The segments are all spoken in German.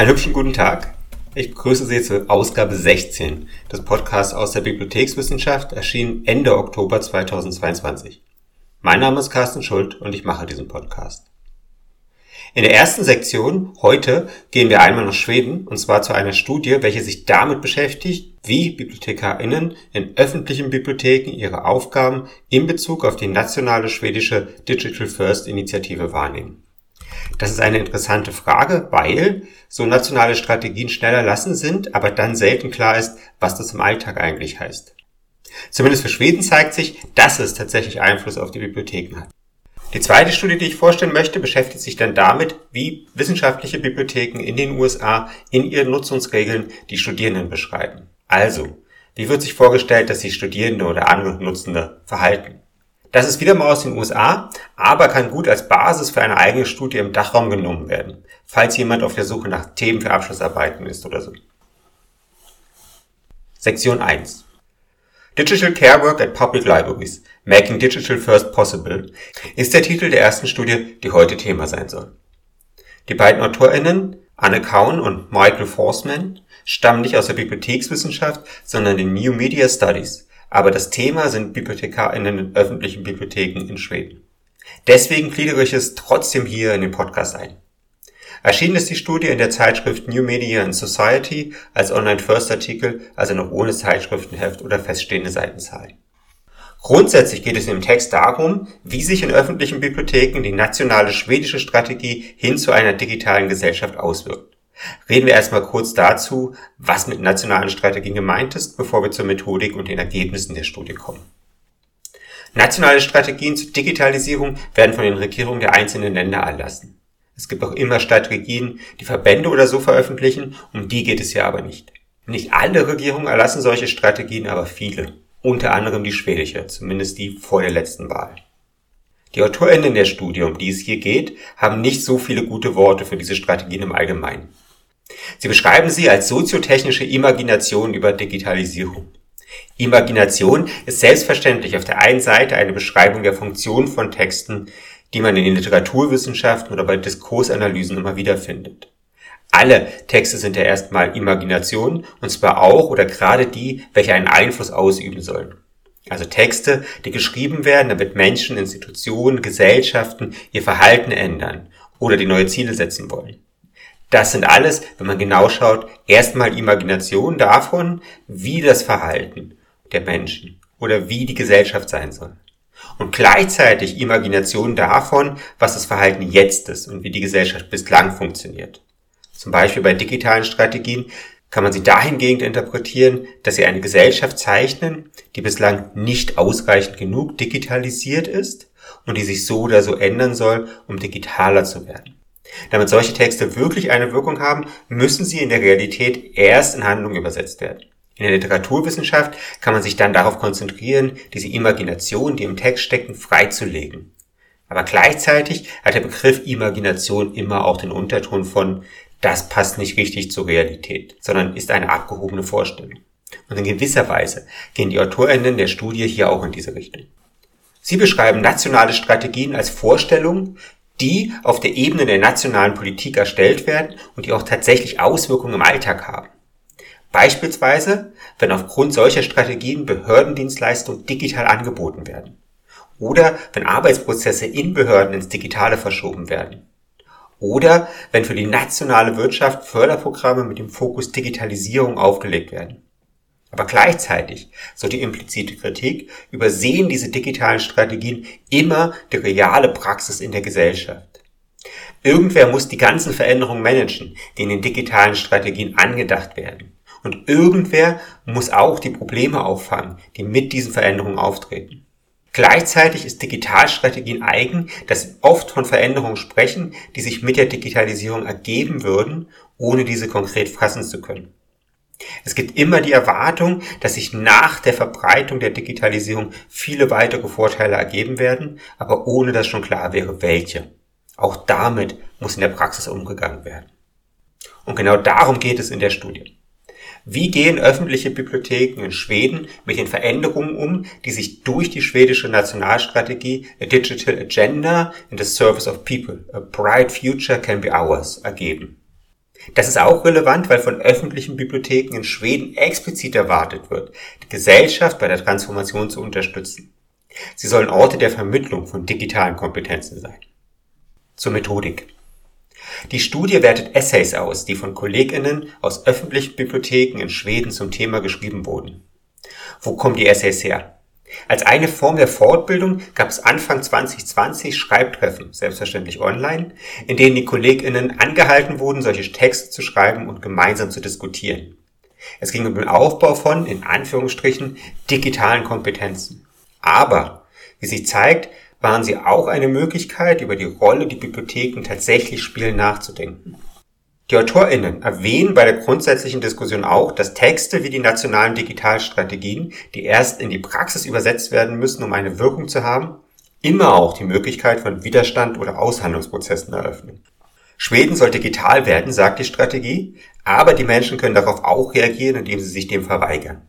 Einen hübschen guten Tag. Ich begrüße Sie zur Ausgabe 16 des Podcasts aus der Bibliothekswissenschaft, erschienen Ende Oktober 2022. Mein Name ist Carsten Schuld und ich mache diesen Podcast. In der ersten Sektion heute gehen wir einmal nach Schweden und zwar zu einer Studie, welche sich damit beschäftigt, wie BibliothekarInnen in öffentlichen Bibliotheken ihre Aufgaben in Bezug auf die nationale schwedische Digital First Initiative wahrnehmen. Das ist eine interessante Frage, weil so nationale Strategien schneller lassen sind, aber dann selten klar ist, was das im Alltag eigentlich heißt. Zumindest für Schweden zeigt sich, dass es tatsächlich Einfluss auf die Bibliotheken hat. Die zweite Studie, die ich vorstellen möchte, beschäftigt sich dann damit, wie wissenschaftliche Bibliotheken in den USA in ihren Nutzungsregeln die Studierenden beschreiben. Also, wie wird sich vorgestellt, dass sich Studierende oder andere Nutzende verhalten? Das ist wieder mal aus den USA, aber kann gut als Basis für eine eigene Studie im Dachraum genommen werden, falls jemand auf der Suche nach Themen für Abschlussarbeiten ist oder so. Sektion 1 Digital Care Work at Public Libraries – Making Digital First Possible ist der Titel der ersten Studie, die heute Thema sein soll. Die beiden AutorInnen, Anne Kaun und Michael Forsman, stammen nicht aus der Bibliothekswissenschaft, sondern den New Media Studies aber das Thema sind BibliothekarInnen in öffentlichen Bibliotheken in Schweden. Deswegen gliedere ich es trotzdem hier in den Podcast ein. Erschienen ist die Studie in der Zeitschrift New Media and Society als Online-First-Artikel, also noch ohne Zeitschriftenheft oder feststehende Seitenzahl. Grundsätzlich geht es im Text darum, wie sich in öffentlichen Bibliotheken die nationale schwedische Strategie hin zu einer digitalen Gesellschaft auswirkt. Reden wir erstmal kurz dazu, was mit nationalen Strategien gemeint ist, bevor wir zur Methodik und den Ergebnissen der Studie kommen. Nationale Strategien zur Digitalisierung werden von den Regierungen der einzelnen Länder erlassen. Es gibt auch immer Strategien, die Verbände oder so veröffentlichen, um die geht es ja aber nicht. Nicht alle Regierungen erlassen solche Strategien, aber viele. Unter anderem die schwedische, zumindest die vor der letzten Wahl. Die AutorInnen der Studie, um die es hier geht, haben nicht so viele gute Worte für diese Strategien im Allgemeinen. Sie beschreiben sie als soziotechnische Imagination über Digitalisierung. Imagination ist selbstverständlich auf der einen Seite eine Beschreibung der Funktion von Texten, die man in den Literaturwissenschaften oder bei Diskursanalysen immer wieder findet. Alle Texte sind ja erstmal Imagination, und zwar auch oder gerade die, welche einen Einfluss ausüben sollen. Also Texte, die geschrieben werden, damit Menschen, Institutionen, Gesellschaften ihr Verhalten ändern oder die neue Ziele setzen wollen. Das sind alles, wenn man genau schaut, erstmal Imaginationen davon, wie das Verhalten der Menschen oder wie die Gesellschaft sein soll. Und gleichzeitig Imaginationen davon, was das Verhalten jetzt ist und wie die Gesellschaft bislang funktioniert. Zum Beispiel bei digitalen Strategien kann man sie dahingehend interpretieren, dass sie eine Gesellschaft zeichnen, die bislang nicht ausreichend genug digitalisiert ist und die sich so oder so ändern soll, um digitaler zu werden. Damit solche Texte wirklich eine Wirkung haben, müssen sie in der Realität erst in Handlung übersetzt werden. In der Literaturwissenschaft kann man sich dann darauf konzentrieren, diese Imagination, die im Text stecken, freizulegen. Aber gleichzeitig hat der Begriff Imagination immer auch den Unterton von das passt nicht richtig zur Realität, sondern ist eine abgehobene Vorstellung. Und in gewisser Weise gehen die AutorInnen der Studie hier auch in diese Richtung. Sie beschreiben nationale Strategien als Vorstellungen, die auf der Ebene der nationalen Politik erstellt werden und die auch tatsächlich Auswirkungen im Alltag haben. Beispielsweise, wenn aufgrund solcher Strategien Behördendienstleistungen digital angeboten werden. Oder wenn Arbeitsprozesse in Behörden ins Digitale verschoben werden. Oder wenn für die nationale Wirtschaft Förderprogramme mit dem Fokus Digitalisierung aufgelegt werden. Aber gleichzeitig, so die implizite Kritik, übersehen diese digitalen Strategien immer die reale Praxis in der Gesellschaft. Irgendwer muss die ganzen Veränderungen managen, die in den digitalen Strategien angedacht werden. Und irgendwer muss auch die Probleme auffangen, die mit diesen Veränderungen auftreten. Gleichzeitig ist Digitalstrategien eigen, dass sie oft von Veränderungen sprechen, die sich mit der Digitalisierung ergeben würden, ohne diese konkret fassen zu können. Es gibt immer die Erwartung, dass sich nach der Verbreitung der Digitalisierung viele weitere Vorteile ergeben werden, aber ohne dass schon klar wäre, welche. Auch damit muss in der Praxis umgegangen werden. Und genau darum geht es in der Studie. Wie gehen öffentliche Bibliotheken in Schweden mit den Veränderungen um, die sich durch die schwedische Nationalstrategie A Digital Agenda in the Service of People, A Bright Future Can Be Ours ergeben? Das ist auch relevant, weil von öffentlichen Bibliotheken in Schweden explizit erwartet wird, die Gesellschaft bei der Transformation zu unterstützen. Sie sollen Orte der Vermittlung von digitalen Kompetenzen sein. Zur Methodik. Die Studie wertet Essays aus, die von Kolleginnen aus öffentlichen Bibliotheken in Schweden zum Thema geschrieben wurden. Wo kommen die Essays her? Als eine Form der Fortbildung gab es Anfang 2020 Schreibtreffen, selbstverständlich online, in denen die KollegInnen angehalten wurden, solche Texte zu schreiben und gemeinsam zu diskutieren. Es ging um den Aufbau von, in Anführungsstrichen, digitalen Kompetenzen. Aber, wie sich zeigt, waren sie auch eine Möglichkeit, über die Rolle, die Bibliotheken tatsächlich spielen, nachzudenken. Die AutorInnen erwähnen bei der grundsätzlichen Diskussion auch, dass Texte wie die nationalen Digitalstrategien, die erst in die Praxis übersetzt werden müssen, um eine Wirkung zu haben, immer auch die Möglichkeit von Widerstand oder Aushandlungsprozessen eröffnen. Schweden soll digital werden, sagt die Strategie, aber die Menschen können darauf auch reagieren, indem sie sich dem verweigern.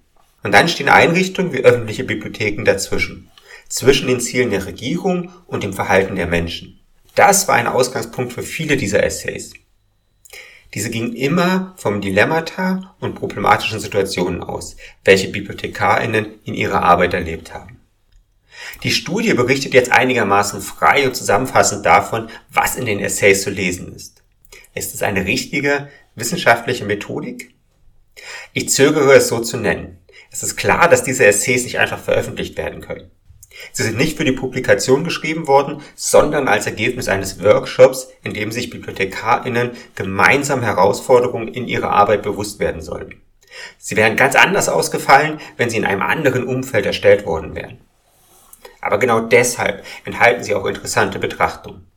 Und dann stehen Einrichtungen wie öffentliche Bibliotheken dazwischen, zwischen den Zielen der Regierung und dem Verhalten der Menschen. Das war ein Ausgangspunkt für viele dieser Essays. Diese ging immer vom Dilemmata und problematischen Situationen aus, welche BibliothekarInnen in ihrer Arbeit erlebt haben. Die Studie berichtet jetzt einigermaßen frei und zusammenfassend davon, was in den Essays zu lesen ist. Ist es eine richtige wissenschaftliche Methodik? Ich zögere es so zu nennen. Es ist klar, dass diese Essays nicht einfach veröffentlicht werden können. Sie sind nicht für die Publikation geschrieben worden, sondern als Ergebnis eines Workshops, in dem sich BibliothekarInnen gemeinsam Herausforderungen in ihrer Arbeit bewusst werden sollen. Sie wären ganz anders ausgefallen, wenn sie in einem anderen Umfeld erstellt worden wären. Aber genau deshalb enthalten sie auch interessante Betrachtungen.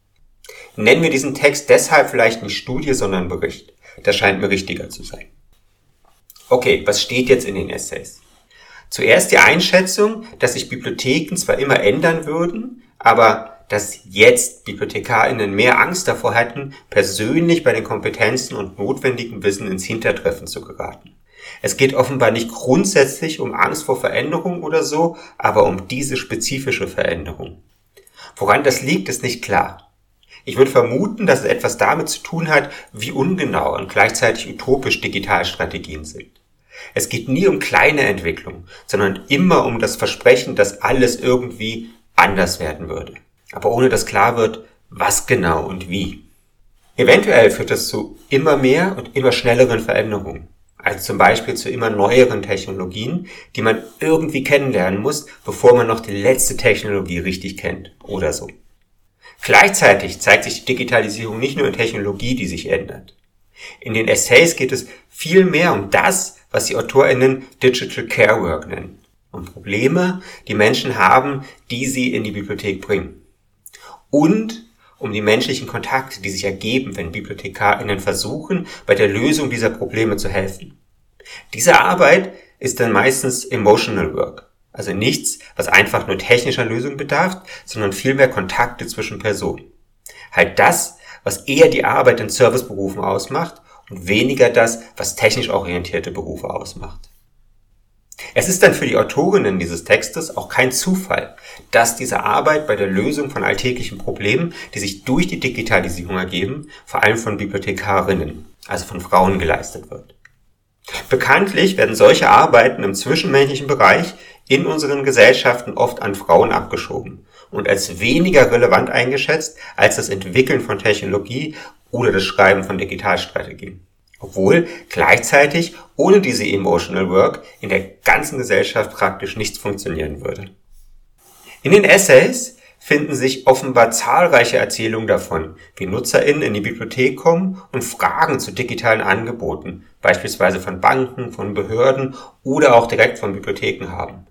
Nennen wir diesen Text deshalb vielleicht nicht Studie, sondern Bericht. Das scheint mir richtiger zu sein. Okay, was steht jetzt in den Essays? Zuerst die Einschätzung, dass sich Bibliotheken zwar immer ändern würden, aber dass jetzt BibliothekarInnen mehr Angst davor hätten, persönlich bei den Kompetenzen und notwendigen Wissen ins Hintertreffen zu geraten. Es geht offenbar nicht grundsätzlich um Angst vor Veränderung oder so, aber um diese spezifische Veränderung. Woran das liegt, ist nicht klar. Ich würde vermuten, dass es etwas damit zu tun hat, wie ungenau und gleichzeitig utopisch Digitalstrategien sind. Es geht nie um kleine Entwicklung, sondern immer um das Versprechen, dass alles irgendwie anders werden würde. Aber ohne dass klar wird, was genau und wie. Eventuell führt das zu immer mehr und immer schnelleren Veränderungen. Also zum Beispiel zu immer neueren Technologien, die man irgendwie kennenlernen muss, bevor man noch die letzte Technologie richtig kennt oder so. Gleichzeitig zeigt sich die Digitalisierung nicht nur in Technologie, die sich ändert. In den Essays geht es viel mehr um das, was die AutorInnen Digital Care Work nennen. Um Probleme, die Menschen haben, die sie in die Bibliothek bringen. Und um die menschlichen Kontakte, die sich ergeben, wenn BibliothekarInnen versuchen, bei der Lösung dieser Probleme zu helfen. Diese Arbeit ist dann meistens Emotional Work. Also nichts, was einfach nur technischer Lösung bedarf, sondern vielmehr Kontakte zwischen Personen. Halt das, was eher die Arbeit in Serviceberufen ausmacht und weniger das, was technisch orientierte Berufe ausmacht. Es ist dann für die Autorinnen dieses Textes auch kein Zufall, dass diese Arbeit bei der Lösung von alltäglichen Problemen, die sich durch die Digitalisierung ergeben, vor allem von Bibliothekarinnen, also von Frauen geleistet wird. Bekanntlich werden solche Arbeiten im zwischenmenschlichen Bereich in unseren Gesellschaften oft an Frauen abgeschoben und als weniger relevant eingeschätzt als das Entwickeln von Technologie oder das Schreiben von Digitalstrategien. Obwohl gleichzeitig ohne diese Emotional Work in der ganzen Gesellschaft praktisch nichts funktionieren würde. In den Essays finden sich offenbar zahlreiche Erzählungen davon, wie NutzerInnen in die Bibliothek kommen und Fragen zu digitalen Angeboten, beispielsweise von Banken, von Behörden oder auch direkt von Bibliotheken haben.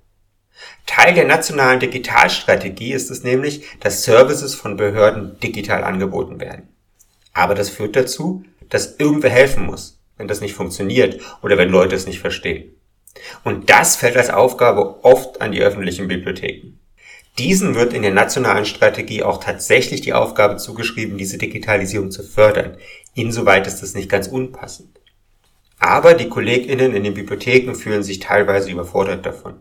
Teil der nationalen Digitalstrategie ist es nämlich, dass Services von Behörden digital angeboten werden. Aber das führt dazu, dass irgendwer helfen muss, wenn das nicht funktioniert oder wenn Leute es nicht verstehen. Und das fällt als Aufgabe oft an die öffentlichen Bibliotheken. Diesen wird in der nationalen Strategie auch tatsächlich die Aufgabe zugeschrieben, diese Digitalisierung zu fördern. Insoweit ist das nicht ganz unpassend. Aber die KollegInnen in den Bibliotheken fühlen sich teilweise überfordert davon.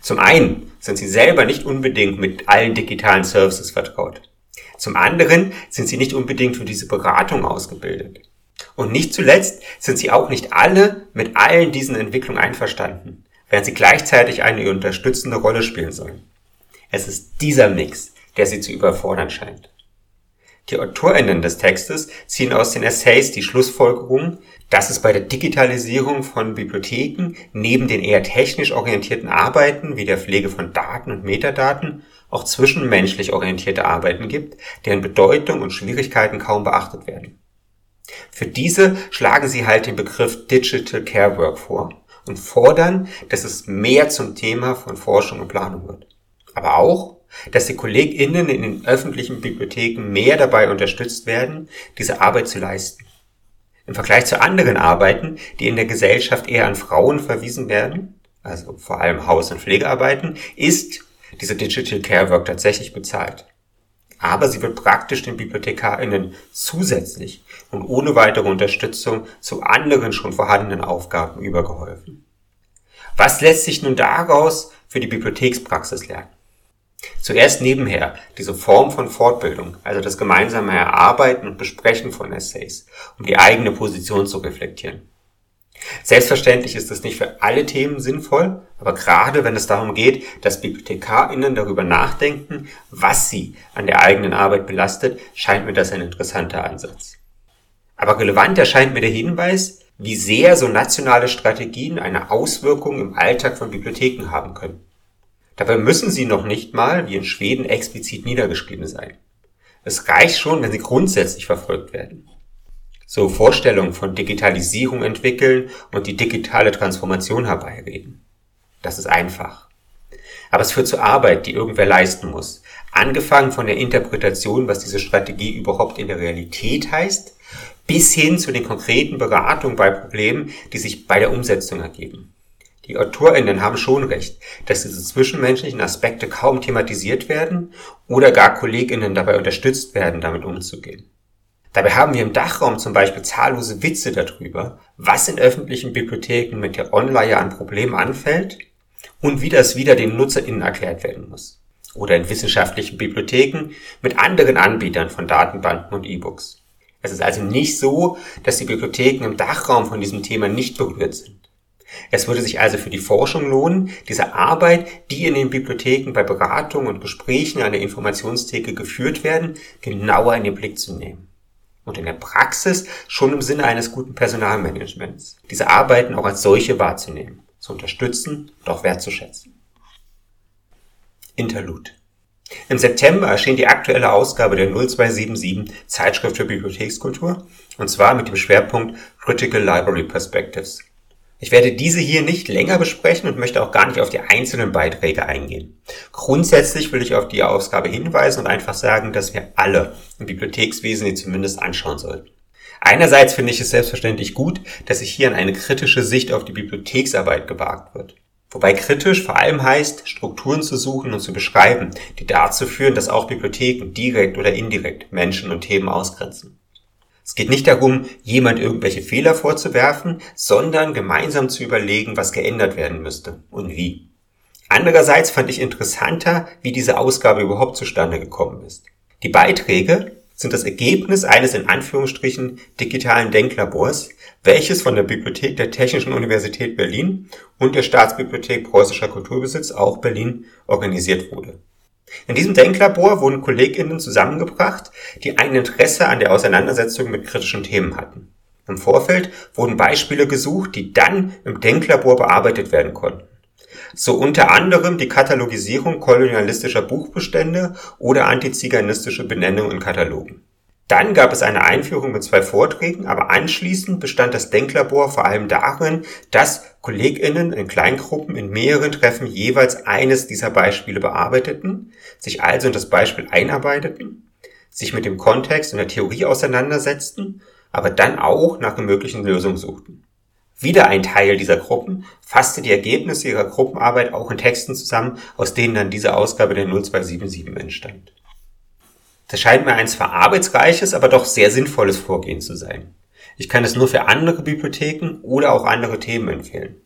Zum einen sind sie selber nicht unbedingt mit allen digitalen Services vertraut. Zum anderen sind sie nicht unbedingt für diese Beratung ausgebildet. Und nicht zuletzt sind sie auch nicht alle mit allen diesen Entwicklungen einverstanden, während sie gleichzeitig eine unterstützende Rolle spielen sollen. Es ist dieser Mix, der sie zu überfordern scheint. Die AutorInnen des Textes ziehen aus den Essays die Schlussfolgerung, dass es bei der Digitalisierung von Bibliotheken neben den eher technisch orientierten Arbeiten wie der Pflege von Daten und Metadaten auch zwischenmenschlich orientierte Arbeiten gibt, deren Bedeutung und Schwierigkeiten kaum beachtet werden. Für diese schlagen sie halt den Begriff Digital Care Work vor und fordern, dass es mehr zum Thema von Forschung und Planung wird. Aber auch, dass die KollegInnen in den öffentlichen Bibliotheken mehr dabei unterstützt werden, diese Arbeit zu leisten. Im Vergleich zu anderen Arbeiten, die in der Gesellschaft eher an Frauen verwiesen werden, also vor allem Haus- und Pflegearbeiten, ist diese Digital Care Work tatsächlich bezahlt. Aber sie wird praktisch den BibliothekarInnen zusätzlich und ohne weitere Unterstützung zu anderen schon vorhandenen Aufgaben übergeholfen. Was lässt sich nun daraus für die Bibliothekspraxis lernen? Zuerst nebenher diese Form von Fortbildung, also das gemeinsame Erarbeiten und Besprechen von Essays, um die eigene Position zu reflektieren. Selbstverständlich ist es nicht für alle Themen sinnvoll, aber gerade wenn es darum geht, dass BibliothekarInnen darüber nachdenken, was sie an der eigenen Arbeit belastet, scheint mir das ein interessanter Ansatz. Aber relevant erscheint mir der Hinweis, wie sehr so nationale Strategien eine Auswirkung im Alltag von Bibliotheken haben können. Dabei müssen sie noch nicht mal, wie in Schweden, explizit niedergeschrieben sein. Es reicht schon, wenn sie grundsätzlich verfolgt werden so Vorstellungen von Digitalisierung entwickeln und die digitale Transformation herbeireden. Das ist einfach. Aber es führt zur Arbeit, die irgendwer leisten muss. Angefangen von der Interpretation, was diese Strategie überhaupt in der Realität heißt, bis hin zu den konkreten Beratungen bei Problemen, die sich bei der Umsetzung ergeben. Die AutorInnen haben schon recht, dass diese zwischenmenschlichen Aspekte kaum thematisiert werden oder gar KollegInnen dabei unterstützt werden, damit umzugehen. Dabei haben wir im Dachraum zum Beispiel zahllose Witze darüber, was in öffentlichen Bibliotheken mit der Online an Problemen anfällt und wie das wieder den NutzerInnen erklärt werden muss. Oder in wissenschaftlichen Bibliotheken mit anderen Anbietern von Datenbanken und E-Books. Es ist also nicht so, dass die Bibliotheken im Dachraum von diesem Thema nicht berührt sind. Es würde sich also für die Forschung lohnen, diese Arbeit, die in den Bibliotheken bei Beratungen und Gesprächen an der Informationstheke geführt werden, genauer in den Blick zu nehmen und in der Praxis schon im Sinne eines guten Personalmanagements, diese Arbeiten auch als solche wahrzunehmen, zu unterstützen und auch wertzuschätzen. Interlude. Im September erschien die aktuelle Ausgabe der 0277 Zeitschrift für Bibliothekskultur, und zwar mit dem Schwerpunkt Critical Library Perspectives. Ich werde diese hier nicht länger besprechen und möchte auch gar nicht auf die einzelnen Beiträge eingehen. Grundsätzlich will ich auf die Ausgabe hinweisen und einfach sagen, dass wir alle im Bibliothekswesen die zumindest anschauen sollten. Einerseits finde ich es selbstverständlich gut, dass sich hier an eine kritische Sicht auf die Bibliotheksarbeit gewagt wird. Wobei kritisch vor allem heißt, Strukturen zu suchen und zu beschreiben, die dazu führen, dass auch Bibliotheken direkt oder indirekt Menschen und Themen ausgrenzen. Es geht nicht darum, jemand irgendwelche Fehler vorzuwerfen, sondern gemeinsam zu überlegen, was geändert werden müsste und wie. Andererseits fand ich interessanter, wie diese Ausgabe überhaupt zustande gekommen ist. Die Beiträge sind das Ergebnis eines in Anführungsstrichen digitalen Denklabors, welches von der Bibliothek der Technischen Universität Berlin und der Staatsbibliothek Preußischer Kulturbesitz auch Berlin organisiert wurde. In diesem Denklabor wurden KollegInnen zusammengebracht, die ein Interesse an der Auseinandersetzung mit kritischen Themen hatten. Im Vorfeld wurden Beispiele gesucht, die dann im Denklabor bearbeitet werden konnten. So unter anderem die Katalogisierung kolonialistischer Buchbestände oder antiziganistische Benennung in Katalogen. Dann gab es eine Einführung mit zwei Vorträgen, aber anschließend bestand das Denklabor vor allem darin, dass KollegInnen in Kleingruppen in mehreren Treffen jeweils eines dieser Beispiele bearbeiteten, sich also in das Beispiel einarbeiteten, sich mit dem Kontext und der Theorie auseinandersetzten, aber dann auch nach einer möglichen Lösung suchten. Wieder ein Teil dieser Gruppen fasste die Ergebnisse ihrer Gruppenarbeit auch in Texten zusammen, aus denen dann diese Ausgabe der 0277 entstand. Das scheint mir ein zwar arbeitsreiches, aber doch sehr sinnvolles Vorgehen zu sein. Ich kann es nur für andere Bibliotheken oder auch andere Themen empfehlen.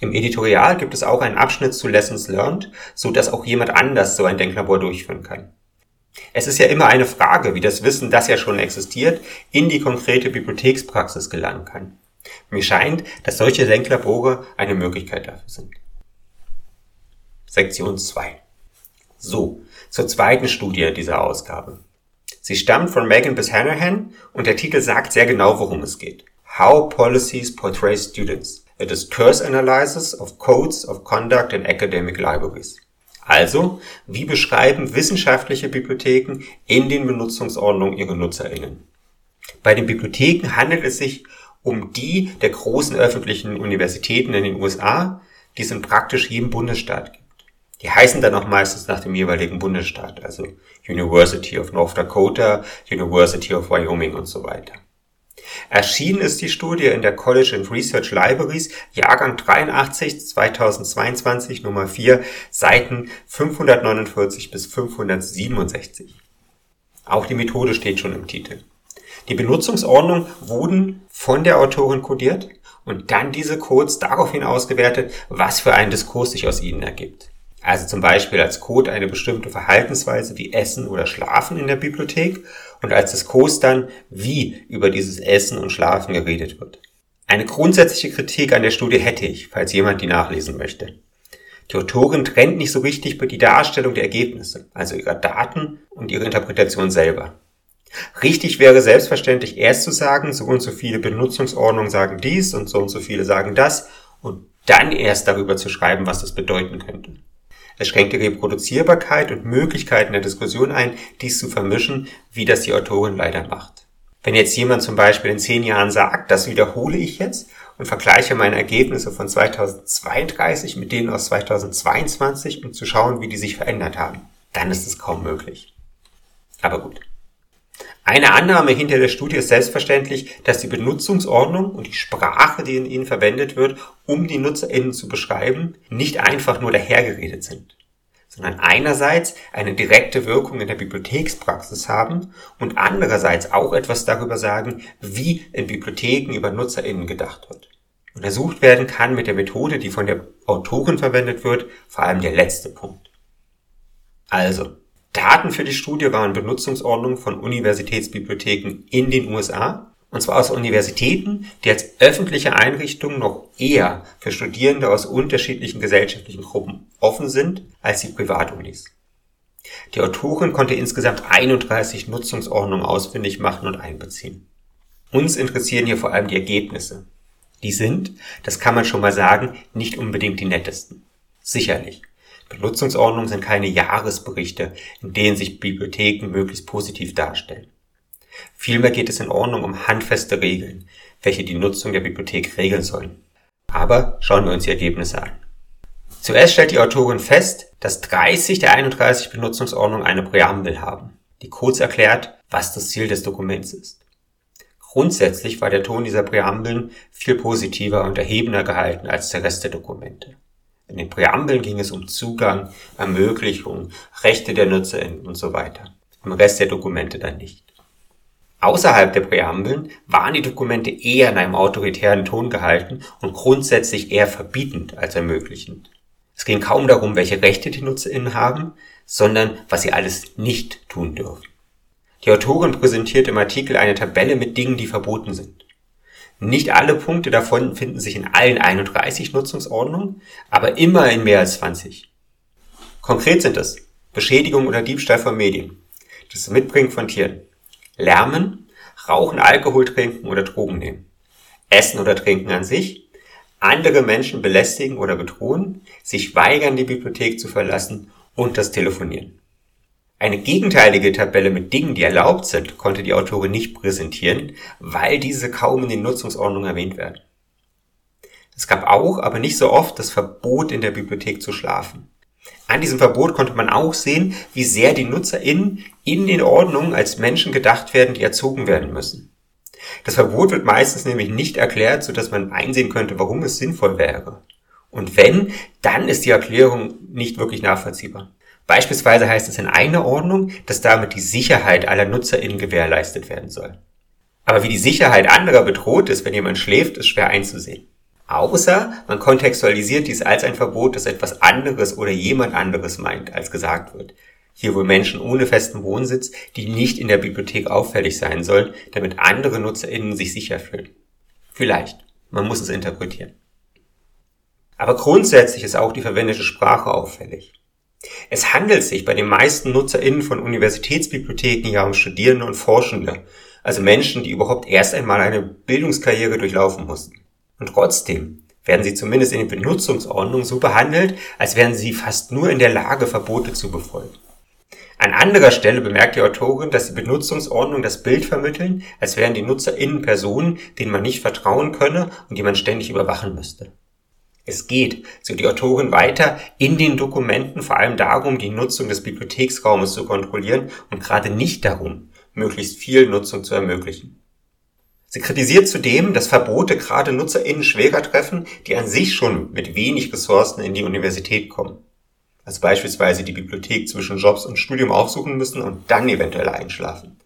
Im Editorial gibt es auch einen Abschnitt zu Lessons Learned, so dass auch jemand anders so ein Denklabor durchführen kann. Es ist ja immer eine Frage, wie das Wissen, das ja schon existiert, in die konkrete Bibliothekspraxis gelangen kann. Mir scheint, dass solche Senklabore eine Möglichkeit dafür sind. Sektion 2. So, zur zweiten Studie dieser Ausgabe. Sie stammt von Megan bis Hanahan und der Titel sagt sehr genau, worum es geht. How Policies Portray Students. A Discourse Analysis of Codes of Conduct in Academic Libraries. Also, wie beschreiben wissenschaftliche Bibliotheken in den Benutzungsordnungen ihre NutzerInnen? Bei den Bibliotheken handelt es sich um die der großen öffentlichen Universitäten in den USA, die es in praktisch jedem Bundesstaat gibt. Die heißen dann auch meistens nach dem jeweiligen Bundesstaat, also University of North Dakota, University of Wyoming und so weiter. Erschienen ist die Studie in der College and Research Libraries, Jahrgang 83, 2022, Nummer 4, Seiten 549 bis 567. Auch die Methode steht schon im Titel. Die Benutzungsordnung wurden von der Autorin kodiert und dann diese Codes daraufhin ausgewertet, was für ein Diskurs sich aus ihnen ergibt. Also zum Beispiel als Code eine bestimmte Verhaltensweise wie Essen oder Schlafen in der Bibliothek und als Diskurs dann, wie über dieses Essen und Schlafen geredet wird. Eine grundsätzliche Kritik an der Studie hätte ich, falls jemand die nachlesen möchte. Die Autorin trennt nicht so richtig die Darstellung der Ergebnisse, also ihrer Daten und ihre Interpretation selber. Richtig wäre selbstverständlich erst zu sagen, so und so viele Benutzungsordnungen sagen dies und so und so viele sagen das und dann erst darüber zu schreiben, was das bedeuten könnte. Es schränkt die Reproduzierbarkeit und Möglichkeiten der Diskussion ein, dies zu vermischen, wie das die Autorin leider macht. Wenn jetzt jemand zum Beispiel in zehn Jahren sagt, das wiederhole ich jetzt und vergleiche meine Ergebnisse von 2032 mit denen aus 2022, um zu schauen, wie die sich verändert haben, dann ist es kaum möglich. Aber gut. Eine Annahme hinter der Studie ist selbstverständlich, dass die Benutzungsordnung und die Sprache, die in ihnen verwendet wird, um die NutzerInnen zu beschreiben, nicht einfach nur dahergeredet sind, sondern einerseits eine direkte Wirkung in der Bibliothekspraxis haben und andererseits auch etwas darüber sagen, wie in Bibliotheken über NutzerInnen gedacht wird. Untersucht werden kann mit der Methode, die von der Autorin verwendet wird, vor allem der letzte Punkt. Also, Daten für die Studie waren Benutzungsordnungen von Universitätsbibliotheken in den USA, und zwar aus Universitäten, die als öffentliche Einrichtungen noch eher für Studierende aus unterschiedlichen gesellschaftlichen Gruppen offen sind als die Privatunis. Die Autorin konnte insgesamt 31 Nutzungsordnungen ausfindig machen und einbeziehen. Uns interessieren hier vor allem die Ergebnisse. Die sind, das kann man schon mal sagen, nicht unbedingt die nettesten. Sicherlich. Benutzungsordnungen sind keine Jahresberichte, in denen sich Bibliotheken möglichst positiv darstellen. Vielmehr geht es in Ordnung um handfeste Regeln, welche die Nutzung der Bibliothek regeln sollen. Aber schauen wir uns die Ergebnisse an. Zuerst stellt die Autorin fest, dass 30 der 31 Benutzungsordnungen eine Präambel haben, die kurz erklärt, was das Ziel des Dokuments ist. Grundsätzlich war der Ton dieser Präambeln viel positiver und erhebender gehalten als der Rest der Dokumente. In den Präambeln ging es um Zugang, Ermöglichung, Rechte der NutzerInnen und so weiter. Im Rest der Dokumente dann nicht. Außerhalb der Präambeln waren die Dokumente eher in einem autoritären Ton gehalten und grundsätzlich eher verbietend als ermöglichend. Es ging kaum darum, welche Rechte die NutzerInnen haben, sondern was sie alles nicht tun dürfen. Die Autorin präsentiert im Artikel eine Tabelle mit Dingen, die verboten sind. Nicht alle Punkte davon finden sich in allen 31 Nutzungsordnungen, aber immer in mehr als 20. Konkret sind es Beschädigung oder Diebstahl von Medien, das Mitbringen von Tieren, Lärmen, Rauchen, Alkohol trinken oder Drogen nehmen, Essen oder Trinken an sich, andere Menschen belästigen oder bedrohen, sich weigern, die Bibliothek zu verlassen und das Telefonieren. Eine gegenteilige Tabelle mit Dingen, die erlaubt sind, konnte die Autorin nicht präsentieren, weil diese kaum in den Nutzungsordnungen erwähnt werden. Es gab auch, aber nicht so oft, das Verbot in der Bibliothek zu schlafen. An diesem Verbot konnte man auch sehen, wie sehr die NutzerInnen in den Ordnungen als Menschen gedacht werden, die erzogen werden müssen. Das Verbot wird meistens nämlich nicht erklärt, sodass man einsehen könnte, warum es sinnvoll wäre. Und wenn, dann ist die Erklärung nicht wirklich nachvollziehbar. Beispielsweise heißt es in einer Ordnung, dass damit die Sicherheit aller NutzerInnen gewährleistet werden soll. Aber wie die Sicherheit anderer bedroht ist, wenn jemand schläft, ist schwer einzusehen. Außer man kontextualisiert dies als ein Verbot, das etwas anderes oder jemand anderes meint, als gesagt wird. hier wohl Menschen ohne festen Wohnsitz, die nicht in der Bibliothek auffällig sein sollen, damit andere NutzerInnen sich sicher fühlen. Vielleicht. Man muss es interpretieren. Aber grundsätzlich ist auch die verwendete Sprache auffällig. Es handelt sich bei den meisten NutzerInnen von Universitätsbibliotheken ja um Studierende und Forschende, also Menschen, die überhaupt erst einmal eine Bildungskarriere durchlaufen mussten. Und trotzdem werden sie zumindest in den Benutzungsordnungen so behandelt, als wären sie fast nur in der Lage, Verbote zu befolgen. An anderer Stelle bemerkt die Autorin, dass die Benutzungsordnung das Bild vermitteln, als wären die NutzerInnen Personen, denen man nicht vertrauen könne und die man ständig überwachen müsste. Es geht, so die Autorin weiter, in den Dokumenten vor allem darum, die Nutzung des Bibliotheksraumes zu kontrollieren und gerade nicht darum, möglichst viel Nutzung zu ermöglichen. Sie kritisiert zudem, dass Verbote gerade NutzerInnen schwerer treffen, die an sich schon mit wenig Ressourcen in die Universität kommen also beispielsweise die Bibliothek zwischen Jobs und Studium aufsuchen müssen und dann eventuell einschlafen.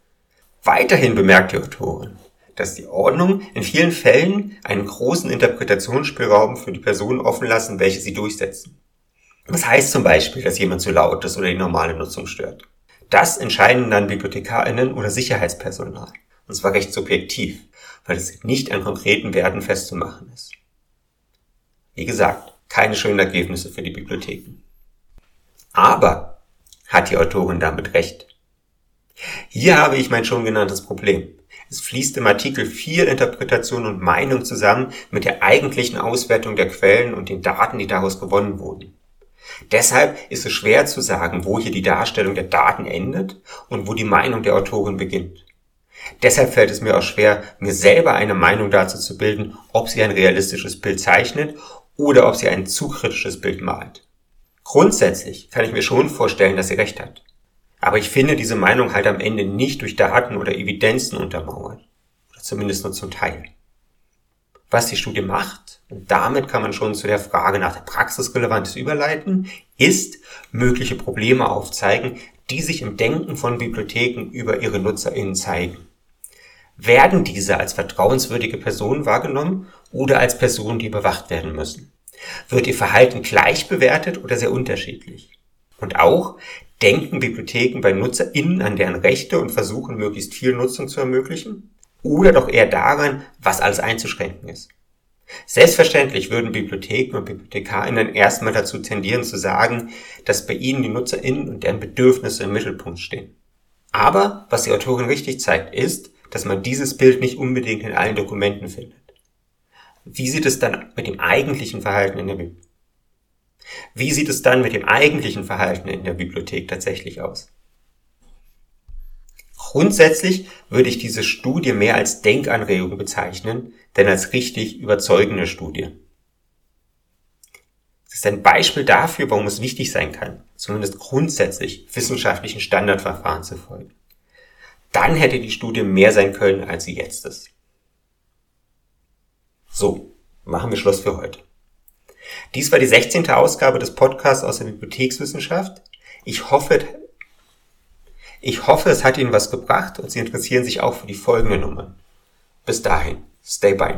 Weiterhin bemerkt die Autorin, dass die Ordnung in vielen Fällen einen großen Interpretationsspielraum für die Personen offen lassen, welche sie durchsetzen. Das heißt zum Beispiel, dass jemand zu laut ist oder die normale Nutzung stört. Das entscheiden dann BibliothekarInnen oder Sicherheitspersonal. Und zwar recht subjektiv, weil es nicht an konkreten Werten festzumachen ist. Wie gesagt, keine schönen Ergebnisse für die Bibliotheken. Aber hat die Autorin damit recht? Hier habe ich mein schon genanntes Problem. Es fließt im Artikel viel Interpretation und Meinung zusammen mit der eigentlichen Auswertung der Quellen und den Daten, die daraus gewonnen wurden. Deshalb ist es schwer zu sagen, wo hier die Darstellung der Daten endet und wo die Meinung der Autorin beginnt. Deshalb fällt es mir auch schwer, mir selber eine Meinung dazu zu bilden, ob sie ein realistisches Bild zeichnet oder ob sie ein zu kritisches Bild malt. Grundsätzlich kann ich mir schon vorstellen, dass sie recht hat. Aber ich finde diese Meinung halt am Ende nicht durch Daten oder Evidenzen untermauert. Oder zumindest nur zum Teil. Was die Studie macht, und damit kann man schon zu der Frage nach der Praxisrelevanz überleiten, ist mögliche Probleme aufzeigen, die sich im Denken von Bibliotheken über ihre NutzerInnen zeigen. Werden diese als vertrauenswürdige Personen wahrgenommen oder als Personen, die überwacht werden müssen? Wird ihr Verhalten gleich bewertet oder sehr unterschiedlich? Und auch, denken Bibliotheken bei NutzerInnen an deren Rechte und versuchen möglichst viel Nutzung zu ermöglichen? Oder doch eher daran, was alles einzuschränken ist? Selbstverständlich würden Bibliotheken und BibliothekarInnen erstmal dazu tendieren zu sagen, dass bei ihnen die NutzerInnen und deren Bedürfnisse im Mittelpunkt stehen. Aber was die Autorin richtig zeigt, ist, dass man dieses Bild nicht unbedingt in allen Dokumenten findet. Wie sieht es dann mit dem eigentlichen Verhalten in der Bibliothek? Wie sieht es dann mit dem eigentlichen Verhalten in der Bibliothek tatsächlich aus? Grundsätzlich würde ich diese Studie mehr als Denkanregung bezeichnen, denn als richtig überzeugende Studie. Es ist ein Beispiel dafür, warum es wichtig sein kann, zumindest grundsätzlich wissenschaftlichen Standardverfahren zu folgen. Dann hätte die Studie mehr sein können, als sie jetzt ist. So, machen wir Schluss für heute. Dies war die 16. Ausgabe des Podcasts aus der Bibliothekswissenschaft. Ich hoffe, ich hoffe, es hat Ihnen was gebracht und Sie interessieren sich auch für die folgenden Nummern. Bis dahin, stay by.